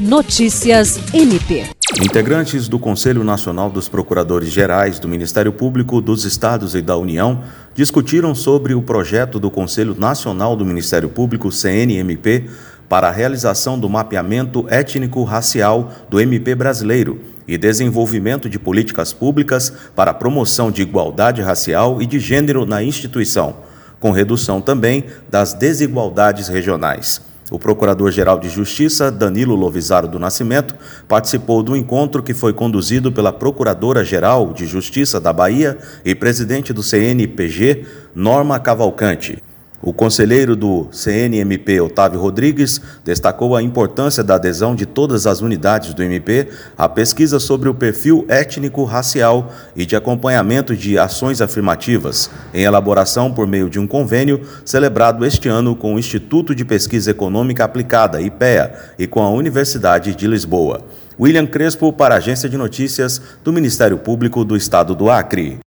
Notícias MP. Integrantes do Conselho Nacional dos Procuradores Gerais do Ministério Público dos Estados e da União discutiram sobre o projeto do Conselho Nacional do Ministério Público, CNMP, para a realização do mapeamento étnico-racial do MP brasileiro e desenvolvimento de políticas públicas para a promoção de igualdade racial e de gênero na instituição, com redução também das desigualdades regionais. O Procurador-Geral de Justiça, Danilo Lovisaro do Nascimento, participou do encontro que foi conduzido pela Procuradora-Geral de Justiça da Bahia e presidente do CNPG, Norma Cavalcante. O conselheiro do CNMP, Otávio Rodrigues, destacou a importância da adesão de todas as unidades do MP à pesquisa sobre o perfil étnico-racial e de acompanhamento de ações afirmativas, em elaboração por meio de um convênio celebrado este ano com o Instituto de Pesquisa Econômica Aplicada, IPEA, e com a Universidade de Lisboa. William Crespo, para a Agência de Notícias do Ministério Público do Estado do Acre.